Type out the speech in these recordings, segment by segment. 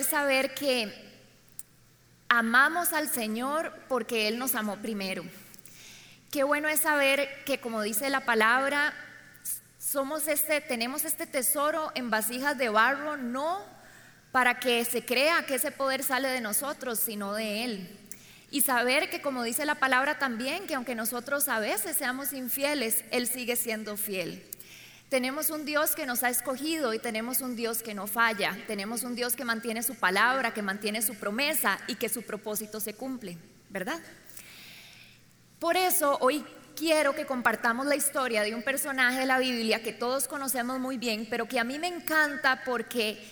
saber que amamos al Señor porque Él nos amó primero. Qué bueno es saber que, como dice la palabra, somos este, tenemos este tesoro en vasijas de barro, no para que se crea que ese poder sale de nosotros, sino de Él. Y saber que, como dice la palabra también, que aunque nosotros a veces seamos infieles, Él sigue siendo fiel. Tenemos un Dios que nos ha escogido y tenemos un Dios que no falla. Tenemos un Dios que mantiene su palabra, que mantiene su promesa y que su propósito se cumple, ¿verdad? Por eso hoy quiero que compartamos la historia de un personaje de la Biblia que todos conocemos muy bien, pero que a mí me encanta porque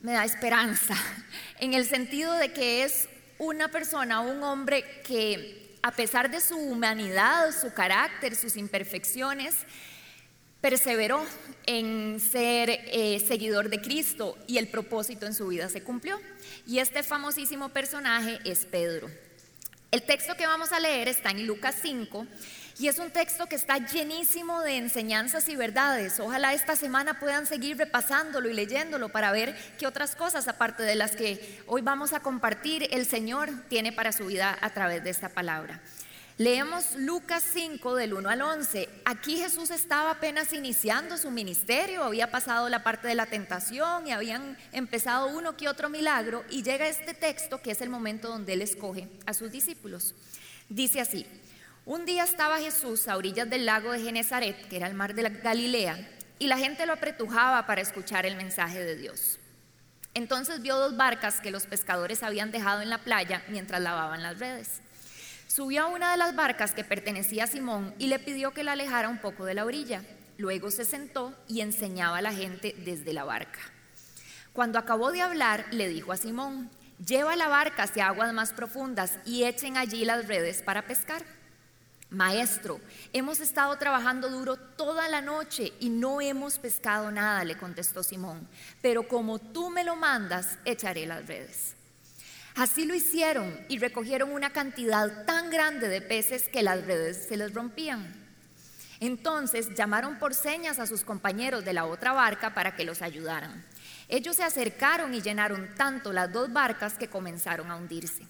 me da esperanza, en el sentido de que es una persona, un hombre que a pesar de su humanidad, su carácter, sus imperfecciones, perseveró en ser eh, seguidor de Cristo y el propósito en su vida se cumplió. Y este famosísimo personaje es Pedro. El texto que vamos a leer está en Lucas 5 y es un texto que está llenísimo de enseñanzas y verdades. Ojalá esta semana puedan seguir repasándolo y leyéndolo para ver qué otras cosas, aparte de las que hoy vamos a compartir, el Señor tiene para su vida a través de esta palabra. Leemos Lucas 5 del 1 al 11. Aquí Jesús estaba apenas iniciando su ministerio, había pasado la parte de la tentación y habían empezado uno que otro milagro y llega este texto que es el momento donde él escoge a sus discípulos. Dice así, un día estaba Jesús a orillas del lago de Genezaret, que era el mar de Galilea, y la gente lo apretujaba para escuchar el mensaje de Dios. Entonces vio dos barcas que los pescadores habían dejado en la playa mientras lavaban las redes. Subió a una de las barcas que pertenecía a Simón y le pidió que la alejara un poco de la orilla. Luego se sentó y enseñaba a la gente desde la barca. Cuando acabó de hablar, le dijo a Simón, lleva la barca hacia aguas más profundas y echen allí las redes para pescar. Maestro, hemos estado trabajando duro toda la noche y no hemos pescado nada, le contestó Simón, pero como tú me lo mandas, echaré las redes. Así lo hicieron y recogieron una cantidad tan grande de peces que las redes se les rompían. Entonces llamaron por señas a sus compañeros de la otra barca para que los ayudaran. Ellos se acercaron y llenaron tanto las dos barcas que comenzaron a hundirse.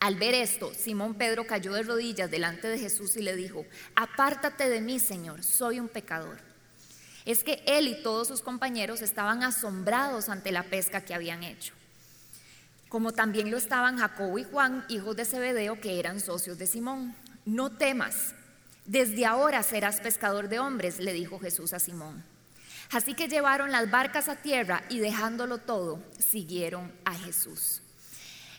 Al ver esto, Simón Pedro cayó de rodillas delante de Jesús y le dijo, apártate de mí, Señor, soy un pecador. Es que él y todos sus compañeros estaban asombrados ante la pesca que habían hecho, como también lo estaban Jacobo y Juan, hijos de Zebedeo, que eran socios de Simón. No temas, desde ahora serás pescador de hombres, le dijo Jesús a Simón. Así que llevaron las barcas a tierra y dejándolo todo, siguieron a Jesús.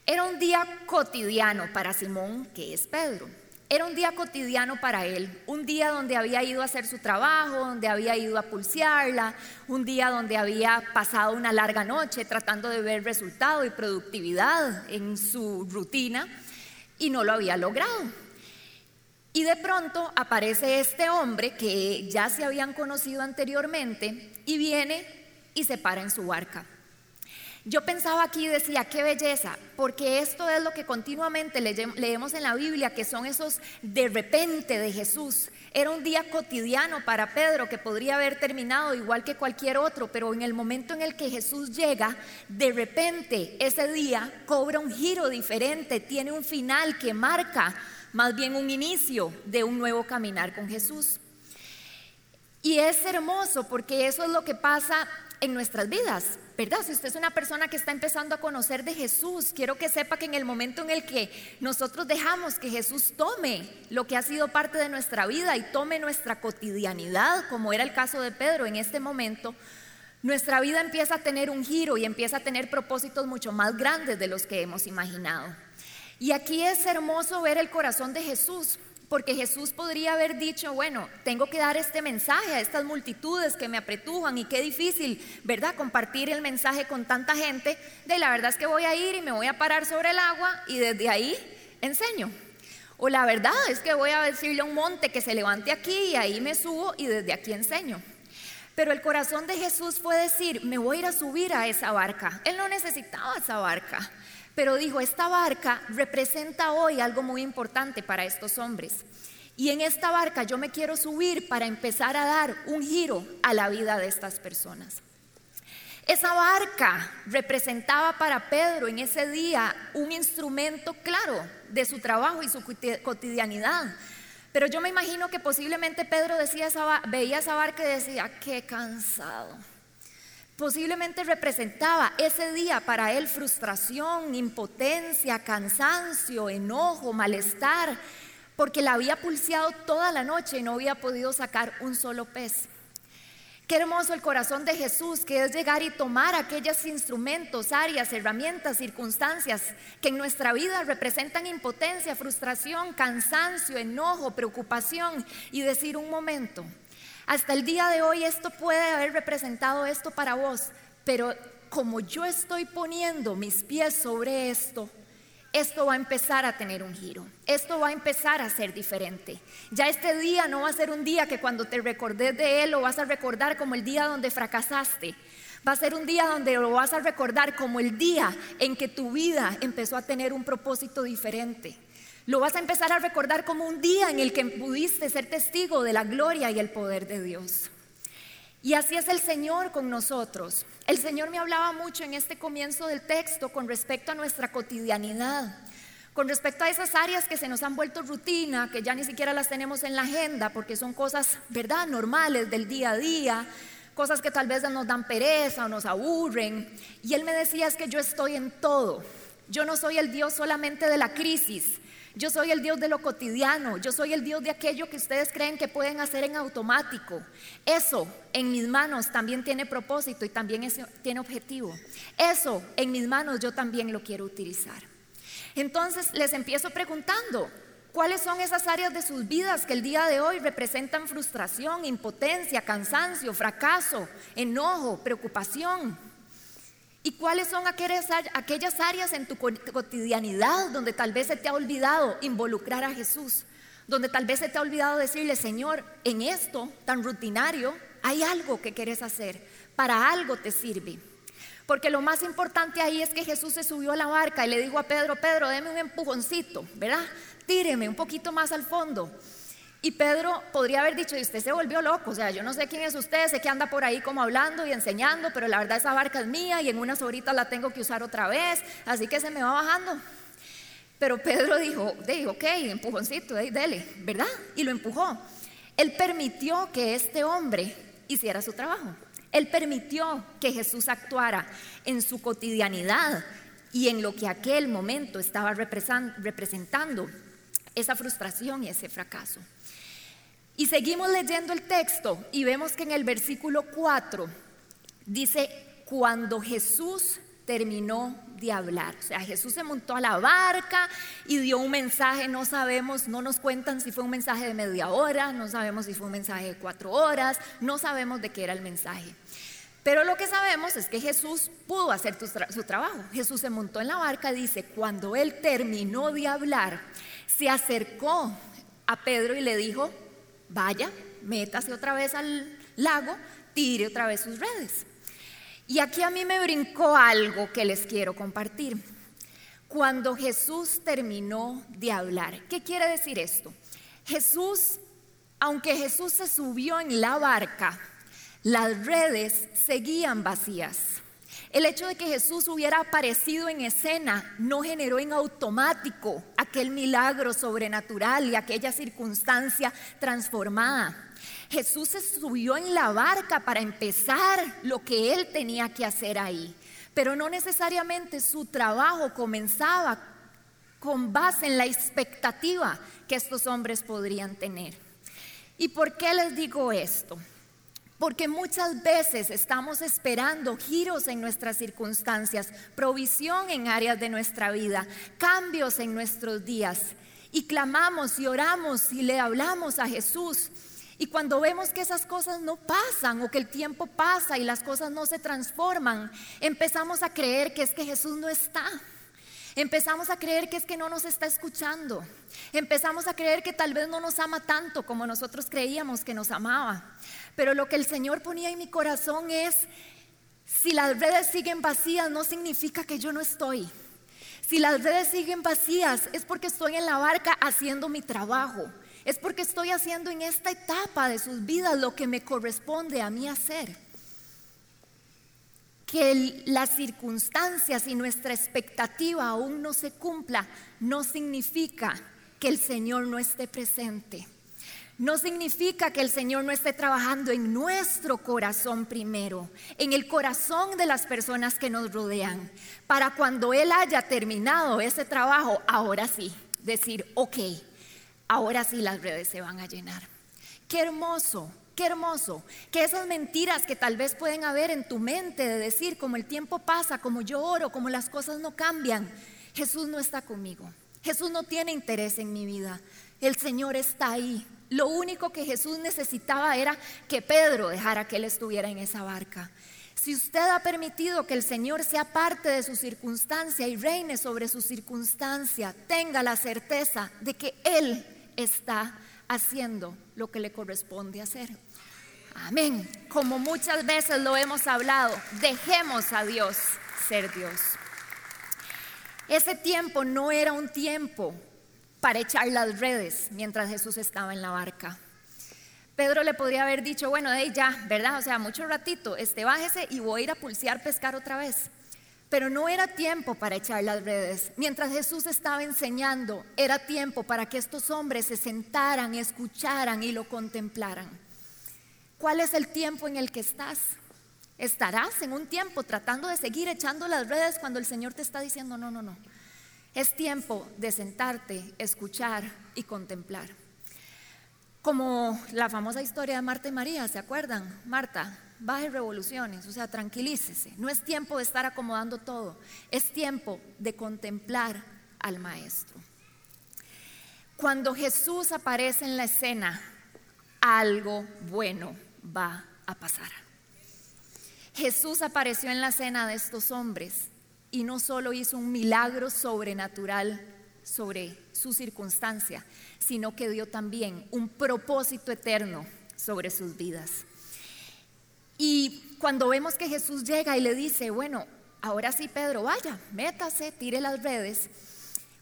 Era un día cotidiano para Simón, que es Pedro. Era un día cotidiano para él, un día donde había ido a hacer su trabajo, donde había ido a pulsearla, un día donde había pasado una larga noche tratando de ver resultado y productividad en su rutina y no lo había logrado. Y de pronto aparece este hombre que ya se habían conocido anteriormente y viene y se para en su barca. Yo pensaba aquí y decía, qué belleza, porque esto es lo que continuamente leemos en la Biblia, que son esos de repente de Jesús. Era un día cotidiano para Pedro que podría haber terminado igual que cualquier otro, pero en el momento en el que Jesús llega, de repente ese día cobra un giro diferente, tiene un final que marca más bien un inicio de un nuevo caminar con Jesús. Y es hermoso porque eso es lo que pasa en nuestras vidas, ¿verdad? Si usted es una persona que está empezando a conocer de Jesús, quiero que sepa que en el momento en el que nosotros dejamos que Jesús tome lo que ha sido parte de nuestra vida y tome nuestra cotidianidad, como era el caso de Pedro en este momento, nuestra vida empieza a tener un giro y empieza a tener propósitos mucho más grandes de los que hemos imaginado. Y aquí es hermoso ver el corazón de Jesús, porque Jesús podría haber dicho, bueno, tengo que dar este mensaje a estas multitudes que me apretujan y qué difícil, ¿verdad? Compartir el mensaje con tanta gente. De la verdad es que voy a ir y me voy a parar sobre el agua y desde ahí enseño. O la verdad es que voy a decirle a un monte que se levante aquí y ahí me subo y desde aquí enseño. Pero el corazón de Jesús fue decir, me voy a ir a subir a esa barca. Él no necesitaba esa barca. Pero dijo, esta barca representa hoy algo muy importante para estos hombres. Y en esta barca yo me quiero subir para empezar a dar un giro a la vida de estas personas. Esa barca representaba para Pedro en ese día un instrumento claro de su trabajo y su cotidianidad. Pero yo me imagino que posiblemente Pedro veía esa barca y decía, qué cansado. Posiblemente representaba ese día para él frustración, impotencia, cansancio, enojo, malestar, porque la había pulseado toda la noche y no había podido sacar un solo pez. Qué hermoso el corazón de Jesús, que es llegar y tomar aquellos instrumentos, áreas, herramientas, circunstancias que en nuestra vida representan impotencia, frustración, cansancio, enojo, preocupación y decir un momento, hasta el día de hoy esto puede haber representado esto para vos, pero como yo estoy poniendo mis pies sobre esto, esto va a empezar a tener un giro, esto va a empezar a ser diferente. Ya este día no va a ser un día que cuando te recordes de él lo vas a recordar como el día donde fracasaste. Va a ser un día donde lo vas a recordar como el día en que tu vida empezó a tener un propósito diferente. Lo vas a empezar a recordar como un día en el que pudiste ser testigo de la gloria y el poder de Dios. Y así es el Señor con nosotros. El Señor me hablaba mucho en este comienzo del texto con respecto a nuestra cotidianidad, con respecto a esas áreas que se nos han vuelto rutina, que ya ni siquiera las tenemos en la agenda porque son cosas, ¿verdad?, normales del día a día, cosas que tal vez nos dan pereza o nos aburren. Y Él me decía, es que yo estoy en todo. Yo no soy el Dios solamente de la crisis, yo soy el Dios de lo cotidiano, yo soy el Dios de aquello que ustedes creen que pueden hacer en automático. Eso en mis manos también tiene propósito y también tiene objetivo. Eso en mis manos yo también lo quiero utilizar. Entonces les empiezo preguntando, ¿cuáles son esas áreas de sus vidas que el día de hoy representan frustración, impotencia, cansancio, fracaso, enojo, preocupación? ¿Y cuáles son aquellas, áreas en tu cotidianidad donde tal vez se te ha olvidado involucrar a Jesús? Donde tal vez se te ha olvidado decirle, Señor, en esto tan rutinario hay algo que quieres hacer, para algo te sirve. Porque lo más importante ahí es que Jesús se subió a la barca y le dijo a Pedro, Pedro, deme un empujoncito, ¿verdad? Tíreme un poquito más al fondo. Y Pedro podría haber dicho, y usted se volvió loco, o sea, yo no sé quién es usted, sé que anda por ahí como hablando y enseñando, pero la verdad esa barca es mía y en unas horitas la tengo que usar otra vez, así que se me va bajando. Pero Pedro dijo, dijo ok, empujoncito, dele, ¿verdad? Y lo empujó. Él permitió que este hombre hiciera su trabajo. Él permitió que Jesús actuara en su cotidianidad y en lo que aquel momento estaba representando esa frustración y ese fracaso. Y seguimos leyendo el texto y vemos que en el versículo 4 dice, cuando Jesús terminó de hablar. O sea, Jesús se montó a la barca y dio un mensaje, no sabemos, no nos cuentan si fue un mensaje de media hora, no sabemos si fue un mensaje de cuatro horas, no sabemos de qué era el mensaje. Pero lo que sabemos es que Jesús pudo hacer su trabajo. Jesús se montó en la barca, dice, cuando él terminó de hablar, se acercó a Pedro y le dijo, vaya, métase otra vez al lago, tire otra vez sus redes. Y aquí a mí me brincó algo que les quiero compartir. Cuando Jesús terminó de hablar, ¿qué quiere decir esto? Jesús, aunque Jesús se subió en la barca, las redes seguían vacías. El hecho de que Jesús hubiera aparecido en escena no generó en automático aquel milagro sobrenatural y aquella circunstancia transformada. Jesús se subió en la barca para empezar lo que él tenía que hacer ahí, pero no necesariamente su trabajo comenzaba con base en la expectativa que estos hombres podrían tener. ¿Y por qué les digo esto? Porque muchas veces estamos esperando giros en nuestras circunstancias, provisión en áreas de nuestra vida, cambios en nuestros días. Y clamamos y oramos y le hablamos a Jesús. Y cuando vemos que esas cosas no pasan o que el tiempo pasa y las cosas no se transforman, empezamos a creer que es que Jesús no está. Empezamos a creer que es que no nos está escuchando. Empezamos a creer que tal vez no nos ama tanto como nosotros creíamos que nos amaba. Pero lo que el Señor ponía en mi corazón es, si las redes siguen vacías no significa que yo no estoy. Si las redes siguen vacías es porque estoy en la barca haciendo mi trabajo. Es porque estoy haciendo en esta etapa de sus vidas lo que me corresponde a mí hacer. Que las circunstancias y nuestra expectativa aún no se cumpla, no significa que el Señor no esté presente. No significa que el Señor no esté trabajando en nuestro corazón primero, en el corazón de las personas que nos rodean, para cuando Él haya terminado ese trabajo, ahora sí, decir, ok, ahora sí las redes se van a llenar. Qué hermoso Qué hermoso que esas mentiras que tal vez pueden haber en tu mente de decir como el tiempo pasa, como yo oro, como las cosas no cambian, Jesús no está conmigo. Jesús no tiene interés en mi vida. El Señor está ahí. Lo único que Jesús necesitaba era que Pedro dejara que él estuviera en esa barca. Si usted ha permitido que el Señor sea parte de su circunstancia y reine sobre su circunstancia, tenga la certeza de que Él está haciendo lo que le corresponde hacer. Amén. Como muchas veces lo hemos hablado, dejemos a Dios ser Dios. Ese tiempo no era un tiempo para echar las redes mientras Jesús estaba en la barca. Pedro le podría haber dicho, bueno, de ya, ¿verdad? O sea, mucho ratito, este bájese y voy a ir a pulsear pescar otra vez. Pero no era tiempo para echar las redes. Mientras Jesús estaba enseñando, era tiempo para que estos hombres se sentaran, escucharan y lo contemplaran. ¿Cuál es el tiempo en el que estás? ¿Estarás en un tiempo tratando de seguir echando las redes cuando el Señor te está diciendo, no, no, no? Es tiempo de sentarte, escuchar y contemplar. Como la famosa historia de Marta y María, ¿se acuerdan? Marta, baje revoluciones, o sea, tranquilícese. No es tiempo de estar acomodando todo, es tiempo de contemplar al Maestro. Cuando Jesús aparece en la escena, algo bueno va a pasar. Jesús apareció en la escena de estos hombres y no solo hizo un milagro sobrenatural sobre su circunstancia, sino que dio también un propósito eterno sobre sus vidas. Y cuando vemos que Jesús llega y le dice, bueno, ahora sí Pedro, vaya, métase, tire las redes.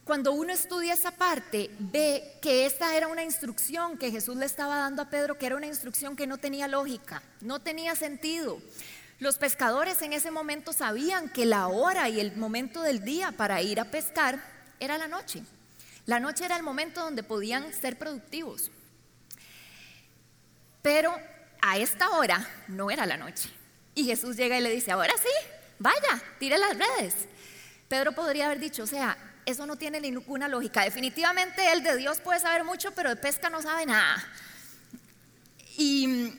Cuando uno estudia esa parte, ve que esta era una instrucción que Jesús le estaba dando a Pedro, que era una instrucción que no tenía lógica, no tenía sentido. Los pescadores en ese momento sabían que la hora y el momento del día para ir a pescar era la noche. La noche era el momento donde podían ser productivos. Pero a esta hora no era la noche. Y Jesús llega y le dice, ahora sí, vaya, tire las redes. Pedro podría haber dicho, o sea, eso no tiene ninguna lógica. Definitivamente él de Dios puede saber mucho, pero de pesca no sabe nada. Y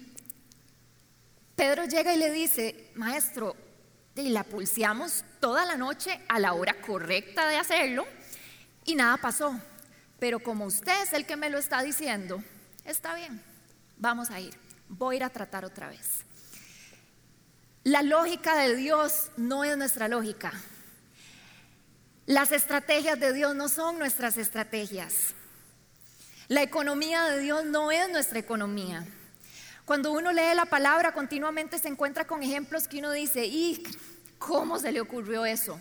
Pedro llega y le dice, maestro, y la pulseamos toda la noche a la hora correcta de hacerlo y nada pasó. Pero como usted es el que me lo está diciendo, está bien, vamos a ir voy a ir a tratar otra vez. La lógica de Dios no es nuestra lógica. Las estrategias de Dios no son nuestras estrategias. La economía de Dios no es nuestra economía. Cuando uno lee la palabra continuamente se encuentra con ejemplos que uno dice, ¿y cómo se le ocurrió eso?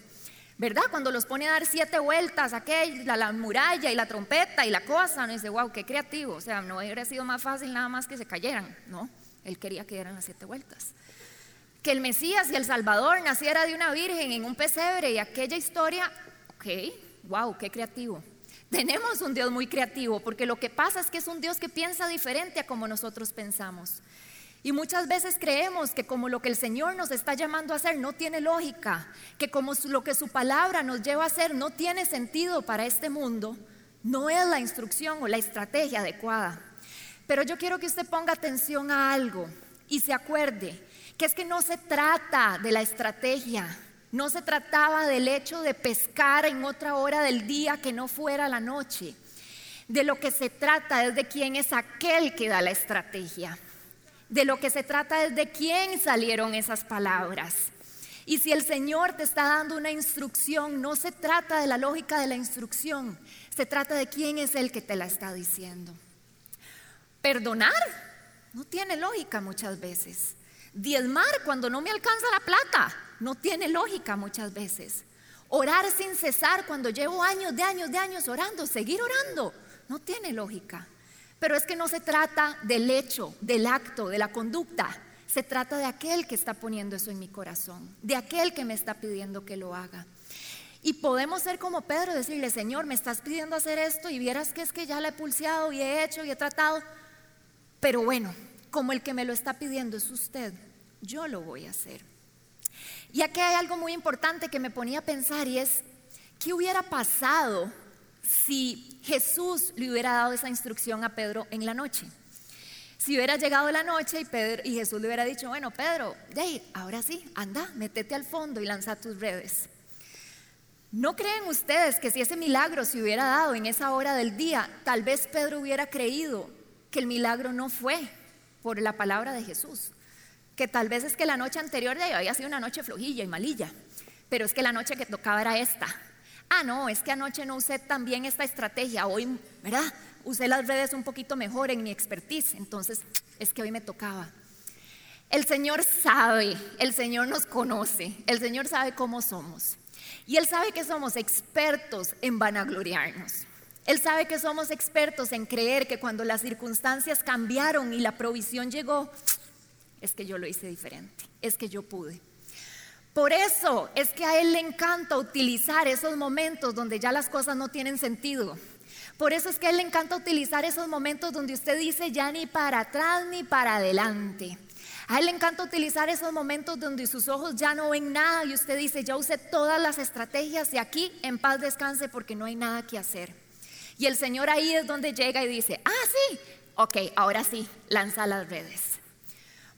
¿Verdad? Cuando los pone a dar siete vueltas, aquella, la, muralla y la trompeta y la cosa, uno dice, wow, qué creativo. O sea, no hubiera sido más fácil nada más que se cayeran, ¿no? Él quería que dieran las siete vueltas. Que el Mesías y el Salvador naciera de una virgen en un pesebre y aquella historia, ok, wow, qué creativo. Tenemos un Dios muy creativo porque lo que pasa es que es un Dios que piensa diferente a como nosotros pensamos. Y muchas veces creemos que como lo que el Señor nos está llamando a hacer no tiene lógica, que como lo que su palabra nos lleva a hacer no tiene sentido para este mundo, no es la instrucción o la estrategia adecuada. Pero yo quiero que usted ponga atención a algo y se acuerde que es que no se trata de la estrategia, no se trataba del hecho de pescar en otra hora del día que no fuera la noche. De lo que se trata es de quién es aquel que da la estrategia de lo que se trata es de quién salieron esas palabras. Y si el Señor te está dando una instrucción, no se trata de la lógica de la instrucción, se trata de quién es el que te la está diciendo. Perdonar no tiene lógica muchas veces. Diezmar cuando no me alcanza la plata no tiene lógica muchas veces. Orar sin cesar cuando llevo años de años de años orando, seguir orando, no tiene lógica. Pero es que no se trata del hecho, del acto, de la conducta. Se trata de aquel que está poniendo eso en mi corazón, de aquel que me está pidiendo que lo haga. Y podemos ser como Pedro, decirle, Señor, me estás pidiendo hacer esto y vieras que es que ya la he pulseado y he hecho y he tratado. Pero bueno, como el que me lo está pidiendo es usted, yo lo voy a hacer. Y aquí hay algo muy importante que me ponía a pensar y es, ¿qué hubiera pasado si Jesús le hubiera dado esa instrucción a Pedro en la noche? Si hubiera llegado la noche y, Pedro, y Jesús le hubiera dicho, bueno, Pedro, ahora sí, anda, métete al fondo y lanza tus redes. ¿No creen ustedes que si ese milagro se hubiera dado en esa hora del día, tal vez Pedro hubiera creído que el milagro no fue por la palabra de Jesús? Que tal vez es que la noche anterior de había sido una noche flojilla y malilla, pero es que la noche que tocaba era esta. Ah, no, es que anoche no usé también esta estrategia, hoy, ¿verdad? Usé las redes un poquito mejor en mi expertise, entonces es que hoy me tocaba. El Señor sabe, el Señor nos conoce, el Señor sabe cómo somos. Y Él sabe que somos expertos en vanagloriarnos. Él sabe que somos expertos en creer que cuando las circunstancias cambiaron y la provisión llegó, es que yo lo hice diferente, es que yo pude. Por eso es que a Él le encanta utilizar esos momentos donde ya las cosas no tienen sentido. Por eso es que a Él le encanta utilizar esos momentos donde usted dice ya ni para atrás ni para adelante. A él le encanta utilizar esos momentos donde sus ojos ya no ven nada y usted dice, ya usé todas las estrategias y aquí en paz descanse porque no hay nada que hacer. Y el Señor ahí es donde llega y dice, ah, sí, ok, ahora sí, lanza las redes.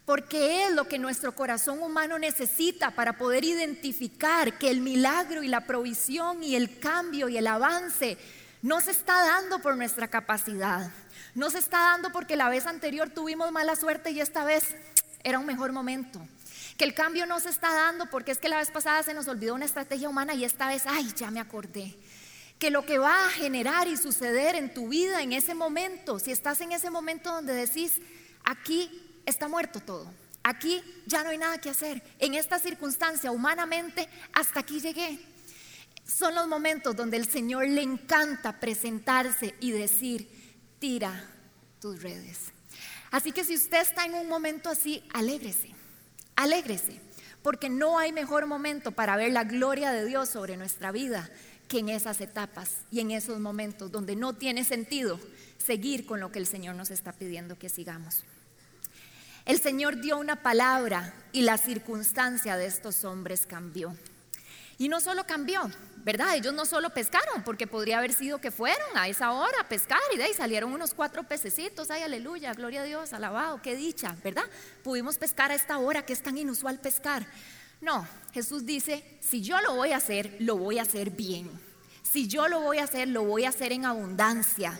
Porque es lo que nuestro corazón humano necesita para poder identificar que el milagro y la provisión y el cambio y el avance no se está dando por nuestra capacidad. No se está dando porque la vez anterior tuvimos mala suerte y esta vez era un mejor momento. Que el cambio no se está dando porque es que la vez pasada se nos olvidó una estrategia humana y esta vez, ay, ya me acordé. Que lo que va a generar y suceder en tu vida en ese momento, si estás en ese momento donde decís, aquí está muerto todo, aquí ya no hay nada que hacer, en esta circunstancia humanamente hasta aquí llegué. Son los momentos donde el Señor le encanta presentarse y decir, tira tus redes. Así que si usted está en un momento así, alégrese, alégrese, porque no hay mejor momento para ver la gloria de Dios sobre nuestra vida que en esas etapas y en esos momentos donde no tiene sentido seguir con lo que el Señor nos está pidiendo que sigamos. El Señor dio una palabra y la circunstancia de estos hombres cambió. Y no solo cambió, ¿verdad? Ellos no solo pescaron, porque podría haber sido que fueron a esa hora a pescar y de ahí salieron unos cuatro pececitos, ay, aleluya, gloria a Dios, alabado, qué dicha, ¿verdad? Pudimos pescar a esta hora que es tan inusual pescar. No, Jesús dice, si yo lo voy a hacer, lo voy a hacer bien. Si yo lo voy a hacer, lo voy a hacer en abundancia.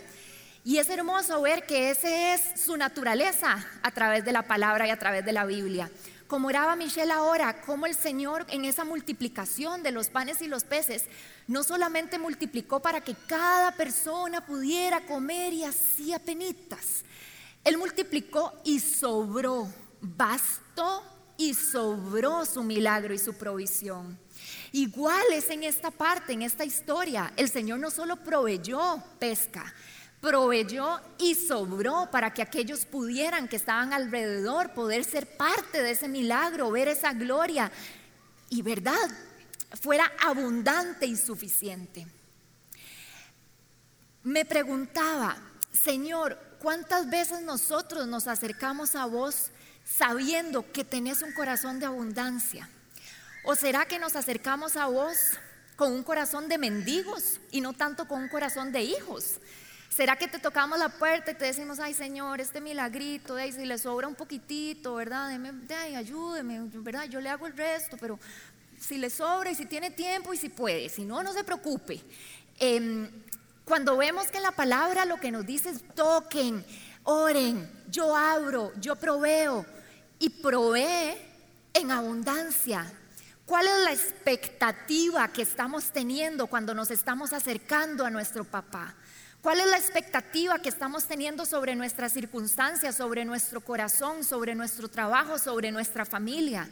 Y es hermoso ver que esa es su naturaleza a través de la palabra y a través de la Biblia. Como oraba Michelle ahora, como el Señor en esa multiplicación de los panes y los peces no solamente multiplicó para que cada persona pudiera comer y hacía penitas, Él multiplicó y sobró, bastó y sobró su milagro y su provisión. Igual es en esta parte, en esta historia, el Señor no solo proveyó pesca, proveyó y sobró para que aquellos pudieran que estaban alrededor poder ser parte de ese milagro, ver esa gloria y verdad, fuera abundante y suficiente. Me preguntaba, Señor, ¿cuántas veces nosotros nos acercamos a vos sabiendo que tenés un corazón de abundancia? ¿O será que nos acercamos a vos con un corazón de mendigos y no tanto con un corazón de hijos? ¿Será que te tocamos la puerta y te decimos, ay Señor, este milagrito, de si le sobra un poquitito, ¿verdad? ayúdeme, ¿verdad? Yo le hago el resto, pero si le sobra y si tiene tiempo y si puede, si no, no se preocupe. Em, cuando vemos que la palabra lo que nos dice es toquen, oren, yo abro, yo proveo y provee en abundancia. ¿Cuál es la expectativa que estamos teniendo cuando nos estamos acercando a nuestro papá? ¿Cuál es la expectativa que estamos teniendo sobre nuestras circunstancias, sobre nuestro corazón, sobre nuestro trabajo, sobre nuestra familia?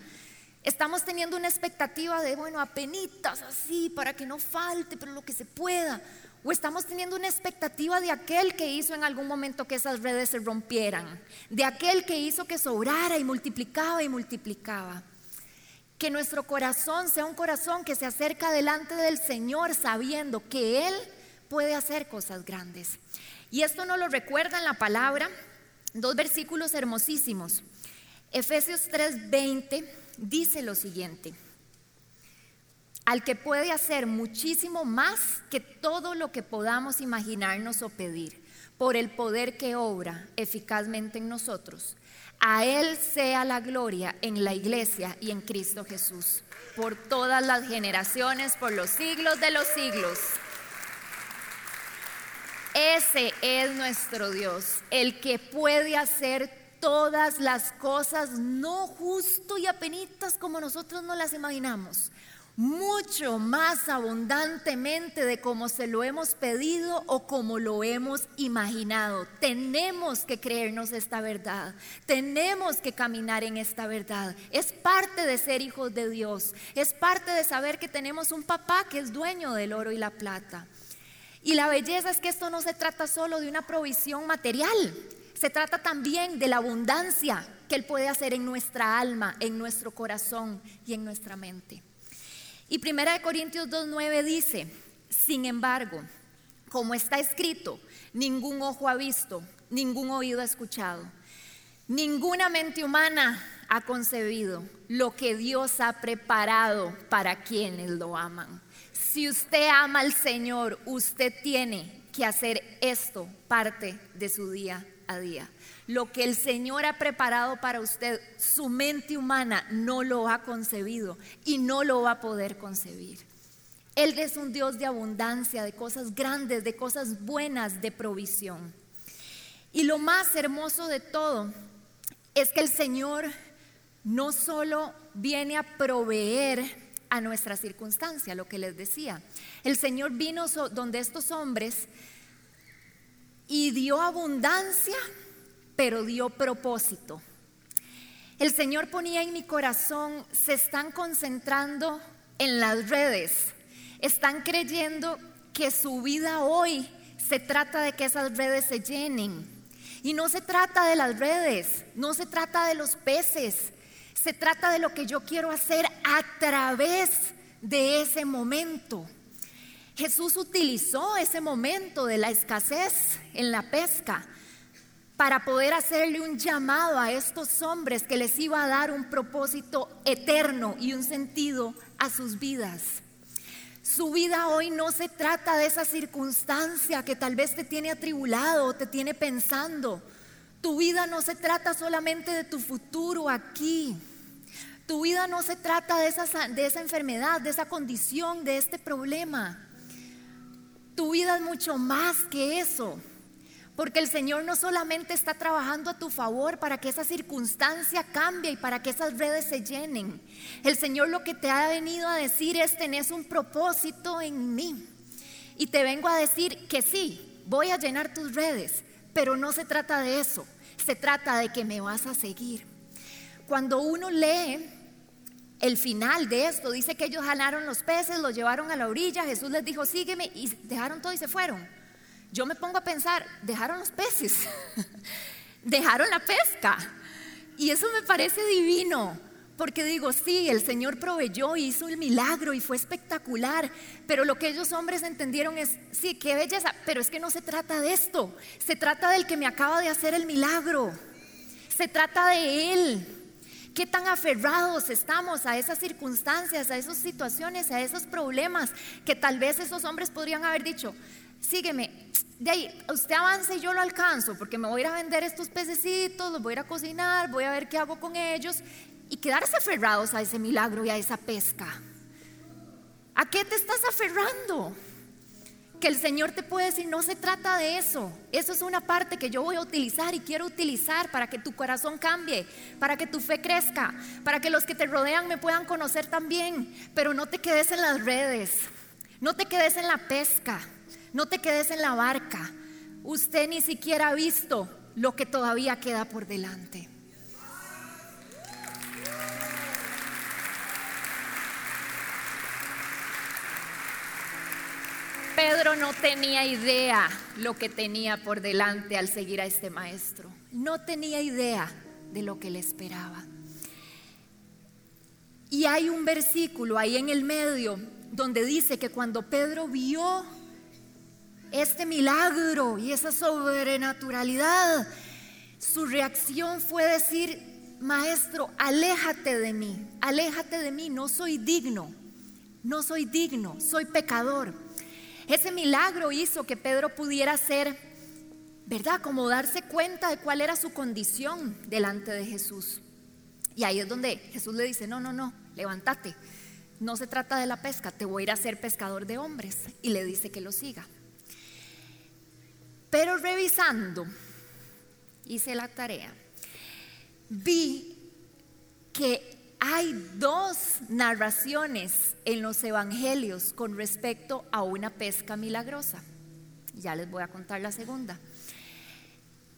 Estamos teniendo una expectativa de, bueno, apenitas así, para que no falte, pero lo que se pueda. ¿O estamos teniendo una expectativa de aquel que hizo en algún momento que esas redes se rompieran? De aquel que hizo que sobrara y multiplicaba y multiplicaba. Que nuestro corazón sea un corazón que se acerca delante del Señor sabiendo que Él puede hacer cosas grandes. Y esto nos lo recuerda en la palabra, dos versículos hermosísimos. Efesios 3:20 dice lo siguiente al que puede hacer muchísimo más que todo lo que podamos imaginarnos o pedir, por el poder que obra eficazmente en nosotros. A Él sea la gloria en la iglesia y en Cristo Jesús, por todas las generaciones, por los siglos de los siglos. Ese es nuestro Dios, el que puede hacer todas las cosas, no justo y apenitas como nosotros no las imaginamos, mucho más abundantemente de como se lo hemos pedido o como lo hemos imaginado. Tenemos que creernos esta verdad, tenemos que caminar en esta verdad. Es parte de ser hijos de Dios, es parte de saber que tenemos un papá que es dueño del oro y la plata. Y la belleza es que esto no se trata solo de una provisión material, se trata también de la abundancia que Él puede hacer en nuestra alma, en nuestro corazón y en nuestra mente. Y Primera de Corintios 2.9 dice, sin embargo, como está escrito, ningún ojo ha visto, ningún oído ha escuchado, ninguna mente humana ha concebido lo que Dios ha preparado para quienes lo aman. Si usted ama al Señor, usted tiene que hacer esto parte de su día a día. Lo que el Señor ha preparado para usted, su mente humana no lo ha concebido y no lo va a poder concebir. Él es un Dios de abundancia, de cosas grandes, de cosas buenas, de provisión. Y lo más hermoso de todo es que el Señor no solo viene a proveer a nuestra circunstancia, lo que les decía. El Señor vino donde estos hombres y dio abundancia pero dio propósito. El Señor ponía en mi corazón, se están concentrando en las redes, están creyendo que su vida hoy se trata de que esas redes se llenen. Y no se trata de las redes, no se trata de los peces, se trata de lo que yo quiero hacer a través de ese momento. Jesús utilizó ese momento de la escasez en la pesca para poder hacerle un llamado a estos hombres que les iba a dar un propósito eterno y un sentido a sus vidas. Su vida hoy no se trata de esa circunstancia que tal vez te tiene atribulado o te tiene pensando. Tu vida no se trata solamente de tu futuro aquí. Tu vida no se trata de esa, de esa enfermedad, de esa condición, de este problema. Tu vida es mucho más que eso. Porque el Señor no solamente está trabajando a tu favor para que esa circunstancia cambie y para que esas redes se llenen. El Señor lo que te ha venido a decir es, tenés un propósito en mí. Y te vengo a decir que sí, voy a llenar tus redes, pero no se trata de eso. Se trata de que me vas a seguir. Cuando uno lee el final de esto, dice que ellos jalaron los peces, los llevaron a la orilla, Jesús les dijo, sígueme, y dejaron todo y se fueron yo me pongo a pensar, dejaron los peces, dejaron la pesca. Y eso me parece divino, porque digo, sí, el Señor proveyó hizo el milagro y fue espectacular, pero lo que ellos hombres entendieron es, sí, qué belleza, pero es que no se trata de esto, se trata del que me acaba de hacer el milagro, se trata de Él. ¿Qué tan aferrados estamos a esas circunstancias, a esas situaciones, a esos problemas que tal vez esos hombres podrían haber dicho, sígueme, de ahí, usted avance y yo lo alcanzo, porque me voy a ir a vender estos pececitos, los voy a ir a cocinar, voy a ver qué hago con ellos y quedarse aferrados a ese milagro y a esa pesca. ¿A qué te estás aferrando? Que el Señor te puede decir, no se trata de eso. Eso es una parte que yo voy a utilizar y quiero utilizar para que tu corazón cambie, para que tu fe crezca, para que los que te rodean me puedan conocer también. Pero no te quedes en las redes, no te quedes en la pesca. No te quedes en la barca. Usted ni siquiera ha visto lo que todavía queda por delante. Pedro no tenía idea lo que tenía por delante al seguir a este maestro. No tenía idea de lo que le esperaba. Y hay un versículo ahí en el medio donde dice que cuando Pedro vio este milagro y esa sobrenaturalidad, su reacción fue decir, maestro, aléjate de mí, aléjate de mí, no soy digno, no soy digno, soy pecador. Ese milagro hizo que Pedro pudiera ser, ¿verdad? Como darse cuenta de cuál era su condición delante de Jesús. Y ahí es donde Jesús le dice, no, no, no, levántate. No se trata de la pesca, te voy a ir a ser pescador de hombres. Y le dice que lo siga. Pero revisando, hice la tarea, vi que hay dos narraciones en los evangelios con respecto a una pesca milagrosa. Ya les voy a contar la segunda.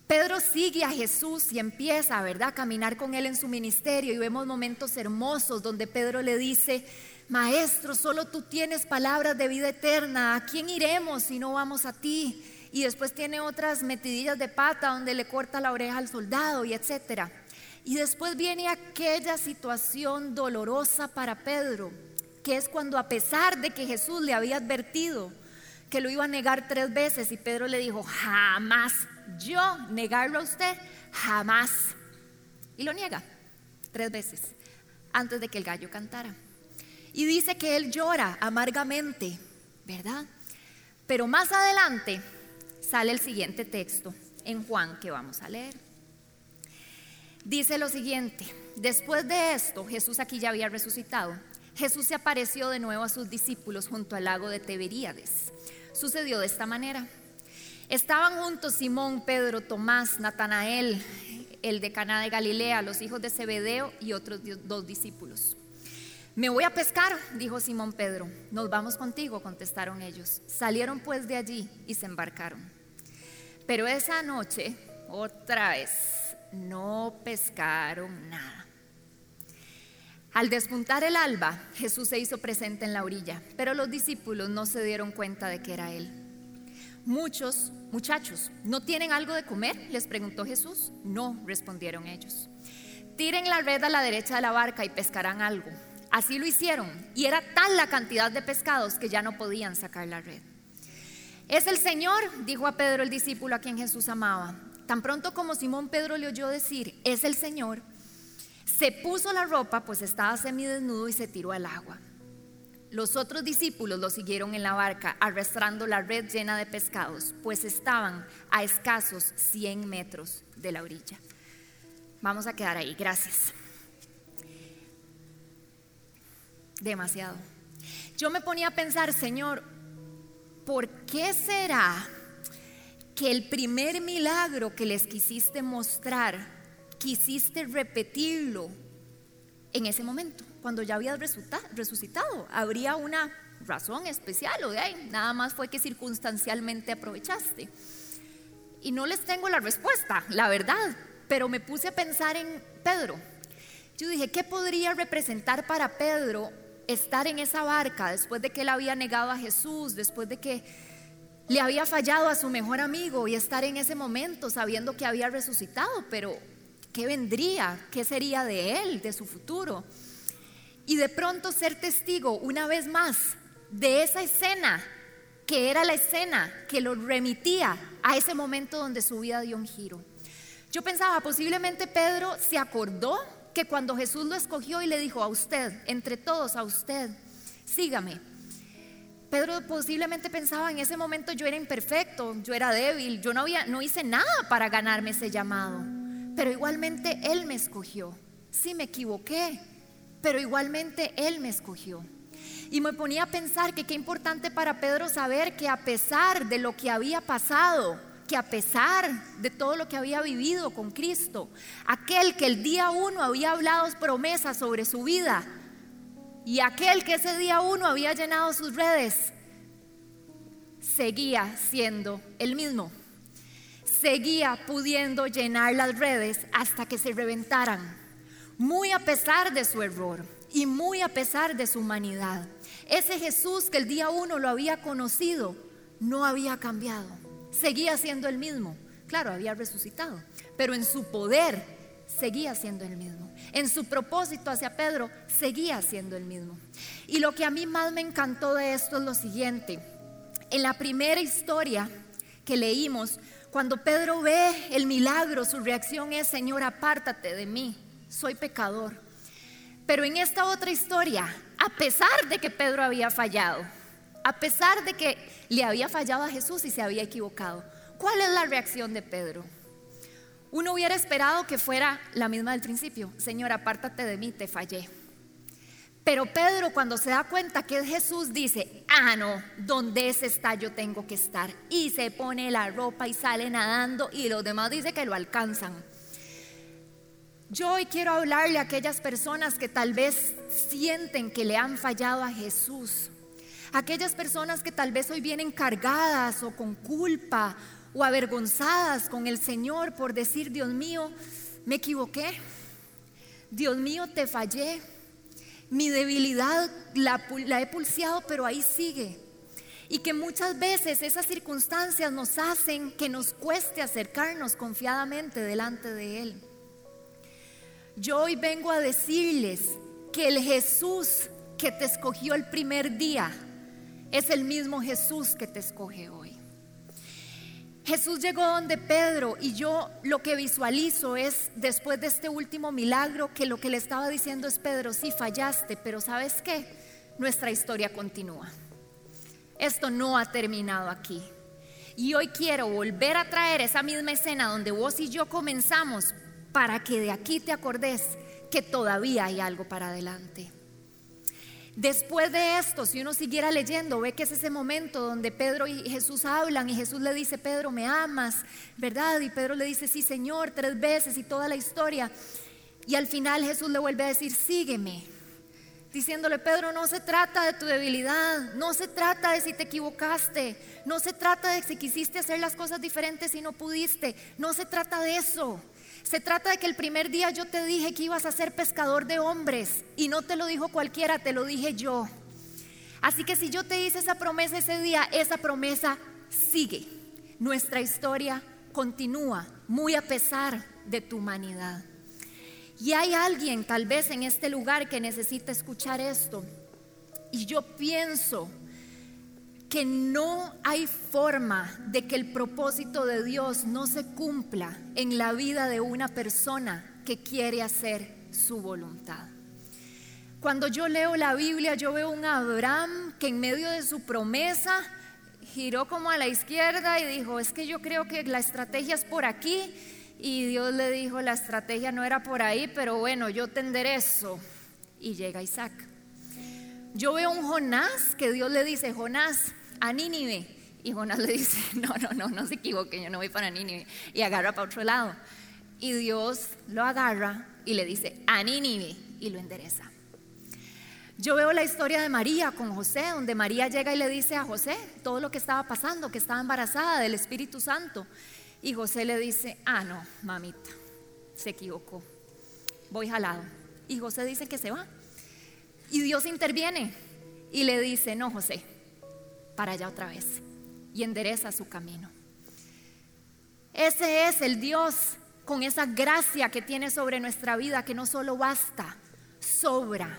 Pedro sigue a Jesús y empieza, ¿verdad?, a caminar con él en su ministerio y vemos momentos hermosos donde Pedro le dice, Maestro, solo tú tienes palabras de vida eterna, ¿a quién iremos si no vamos a ti? y después tiene otras metidillas de pata donde le corta la oreja al soldado y etcétera. Y después viene aquella situación dolorosa para Pedro, que es cuando a pesar de que Jesús le había advertido que lo iba a negar tres veces y Pedro le dijo, jamás, yo negarlo a usted, jamás. Y lo niega tres veces antes de que el gallo cantara. Y dice que él llora amargamente, ¿verdad? Pero más adelante sale el siguiente texto en Juan que vamos a leer. Dice lo siguiente, después de esto, Jesús aquí ya había resucitado. Jesús se apareció de nuevo a sus discípulos junto al lago de Tiberíades. Sucedió de esta manera. Estaban juntos Simón, Pedro, Tomás, Natanael, el de Caná de Galilea, los hijos de Zebedeo y otros dos discípulos. Me voy a pescar, dijo Simón Pedro. Nos vamos contigo, contestaron ellos. Salieron pues de allí y se embarcaron. Pero esa noche, otra vez, no pescaron nada. Al despuntar el alba, Jesús se hizo presente en la orilla, pero los discípulos no se dieron cuenta de que era Él. Muchos muchachos, ¿no tienen algo de comer? les preguntó Jesús. No, respondieron ellos. Tiren la red a la derecha de la barca y pescarán algo. Así lo hicieron, y era tal la cantidad de pescados que ya no podían sacar la red. Es el Señor, dijo a Pedro el discípulo a quien Jesús amaba. Tan pronto como Simón Pedro le oyó decir, es el Señor, se puso la ropa, pues estaba semidesnudo y se tiró al agua. Los otros discípulos lo siguieron en la barca, arrastrando la red llena de pescados, pues estaban a escasos 100 metros de la orilla. Vamos a quedar ahí, gracias. Demasiado. Yo me ponía a pensar, Señor, ¿por qué será que el primer milagro que les quisiste mostrar, quisiste repetirlo en ese momento, cuando ya habías resucitado? ¿Habría una razón especial o de ahí? Nada más fue que circunstancialmente aprovechaste. Y no les tengo la respuesta, la verdad, pero me puse a pensar en Pedro. Yo dije, ¿qué podría representar para Pedro estar en esa barca después de que él había negado a Jesús, después de que le había fallado a su mejor amigo y estar en ese momento sabiendo que había resucitado, pero ¿qué vendría? ¿Qué sería de él, de su futuro? Y de pronto ser testigo una vez más de esa escena que era la escena que lo remitía a ese momento donde su vida dio un giro. Yo pensaba, posiblemente Pedro se acordó que cuando Jesús lo escogió y le dijo a usted, entre todos, a usted, sígame. Pedro posiblemente pensaba en ese momento yo era imperfecto, yo era débil, yo no, había, no hice nada para ganarme ese llamado, pero igualmente Él me escogió. Sí me equivoqué, pero igualmente Él me escogió. Y me ponía a pensar que qué importante para Pedro saber que a pesar de lo que había pasado, que a pesar de todo lo que había vivido con Cristo, aquel que el día uno había hablado promesas sobre su vida y aquel que ese día uno había llenado sus redes, seguía siendo el mismo. Seguía pudiendo llenar las redes hasta que se reventaran, muy a pesar de su error y muy a pesar de su humanidad. Ese Jesús que el día uno lo había conocido, no había cambiado, seguía siendo el mismo. Claro, había resucitado, pero en su poder seguía siendo el mismo. En su propósito hacia Pedro seguía siendo el mismo. Y lo que a mí más me encantó de esto es lo siguiente. En la primera historia que leímos, cuando Pedro ve el milagro, su reacción es, Señor, apártate de mí, soy pecador. Pero en esta otra historia, a pesar de que Pedro había fallado, a pesar de que le había fallado a Jesús y se había equivocado, ¿cuál es la reacción de Pedro? Uno hubiera esperado que fuera la misma del principio, Señor, apártate de mí, te fallé. Pero Pedro cuando se da cuenta que es Jesús dice, ah, no, donde ese está yo tengo que estar. Y se pone la ropa y sale nadando y los demás dice que lo alcanzan. Yo hoy quiero hablarle a aquellas personas que tal vez sienten que le han fallado a Jesús. Aquellas personas que tal vez hoy vienen cargadas o con culpa o avergonzadas con el Señor por decir, Dios mío, me equivoqué. Dios mío, te fallé mi debilidad la, he pulseado, pero ahí sigue. Y que muchas veces esas circunstancias nos hacen que nos cueste acercarnos confiadamente delante de Él. Yo hoy vengo a decirles que el Jesús que te escogió el primer día es el mismo Jesús que te escoge hoy. Jesús llegó donde Pedro y yo lo que visualizo es después de este último milagro que lo que le estaba diciendo es Pedro, sí fallaste, pero ¿sabes qué? Nuestra historia continúa. Esto no ha terminado aquí. Y hoy quiero volver a traer esa misma escena donde vos y yo comenzamos para que de aquí te acordes que todavía hay algo para adelante. Después de esto, si uno siguiera leyendo, ve que es ese momento donde Pedro y Jesús hablan y Jesús le dice, Pedro, me amas, ¿verdad? Y Pedro le dice, sí, Señor, tres veces y toda la historia. Y al final Jesús le vuelve a decir, sígueme. Diciéndole, Pedro, no se trata de tu debilidad, no se trata de si te equivocaste, no se trata de si quisiste hacer las cosas diferentes y no pudiste, no se trata de eso. Se trata de que el primer día yo te dije que ibas a ser pescador de hombres y no te lo dijo cualquiera, te lo dije yo. Así que si yo te hice esa promesa ese día, esa promesa sigue. Nuestra historia continúa muy a pesar de tu humanidad. Y hay alguien tal vez en este lugar que necesita escuchar esto. Y yo pienso que no hay forma de que el propósito de Dios no se cumpla en la vida de una persona que quiere hacer su voluntad. Cuando yo leo la Biblia, yo veo un Abraham que en medio de su promesa giró como a la izquierda y dijo, es que yo creo que la estrategia es por aquí. Y Dios le dijo, la estrategia no era por ahí, pero bueno, yo tenderé eso. Y llega Isaac. Yo veo un Jonás que Dios le dice, Jonás, a Nínive. Y Jonás le dice, no, no, no, no se equivoque, yo no voy para Nínive. Y agarra para otro lado. Y Dios lo agarra y le dice, a Nínive, y lo endereza. Yo veo la historia de María con José, donde María llega y le dice a José todo lo que estaba pasando, que estaba embarazada del Espíritu Santo. Y José le dice, ah, no, mamita, se equivocó, voy jalado. Y José dice que se va. Y Dios interviene y le dice, no, José, para allá otra vez y endereza su camino. Ese es el Dios con esa gracia que tiene sobre nuestra vida, que no solo basta, sobra.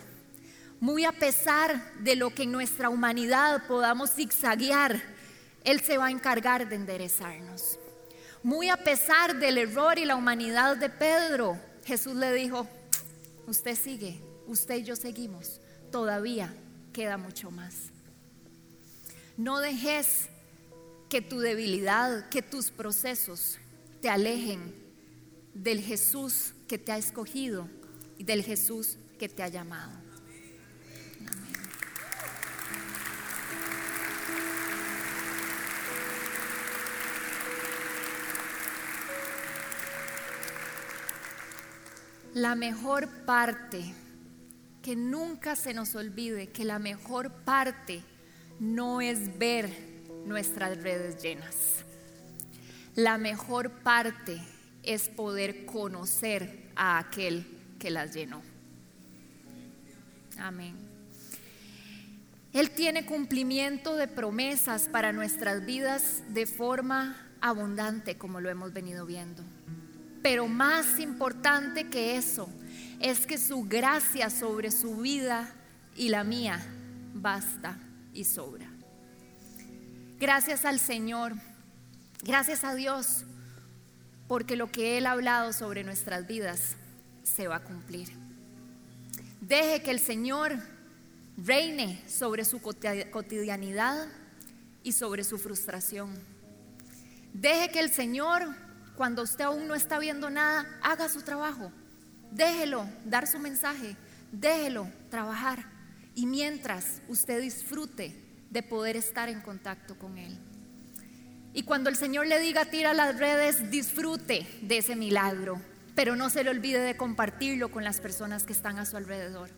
Muy a pesar de lo que en nuestra humanidad podamos zigzaguear, Él se va a encargar de enderezarnos. Muy a pesar del error y la humanidad de Pedro, Jesús le dijo, usted sigue, usted y yo seguimos, todavía queda mucho más. No dejes que tu debilidad, que tus procesos te alejen del Jesús que te ha escogido y del Jesús que te ha llamado. La mejor parte, que nunca se nos olvide que la mejor parte no es ver nuestras redes llenas. La mejor parte es poder conocer a aquel que las llenó. Amén. Él tiene cumplimiento de promesas para nuestras vidas de forma abundante, como lo hemos venido viendo. Pero más importante que eso es que su gracia sobre su vida y la mía basta y sobra. Gracias al Señor, gracias a Dios, porque lo que Él ha hablado sobre nuestras vidas se va a cumplir. Deje que el Señor reine sobre su cotidianidad y sobre su frustración. Deje que el Señor, cuando usted aún no está viendo nada, haga su trabajo. Déjelo dar su mensaje, déjelo trabajar. Y mientras usted disfrute de poder estar en contacto con Él. Y cuando el Señor le diga tira las redes, disfrute de ese milagro, pero no se le olvide de compartirlo con las personas que están a su alrededor.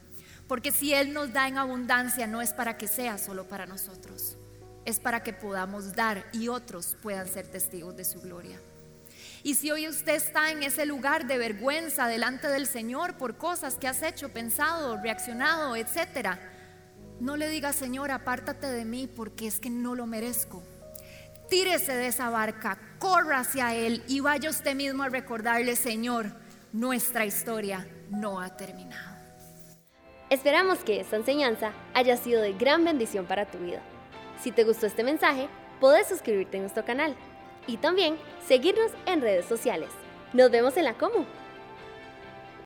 Porque si Él nos da en abundancia, no es para que sea solo para nosotros, es para que podamos dar y otros puedan ser testigos de su gloria. Y si hoy usted está en ese lugar de vergüenza delante del Señor por cosas que has hecho, pensado, reaccionado, etcétera, no le diga, Señor, apártate de mí porque es que no lo merezco. Tírese de esa barca, corra hacia Él y vaya usted mismo a recordarle, Señor, nuestra historia no ha terminado. Esperamos que esta enseñanza haya sido de gran bendición para tu vida. Si te gustó este mensaje, puedes suscribirte a nuestro canal y también seguirnos en redes sociales. Nos vemos en la Comu.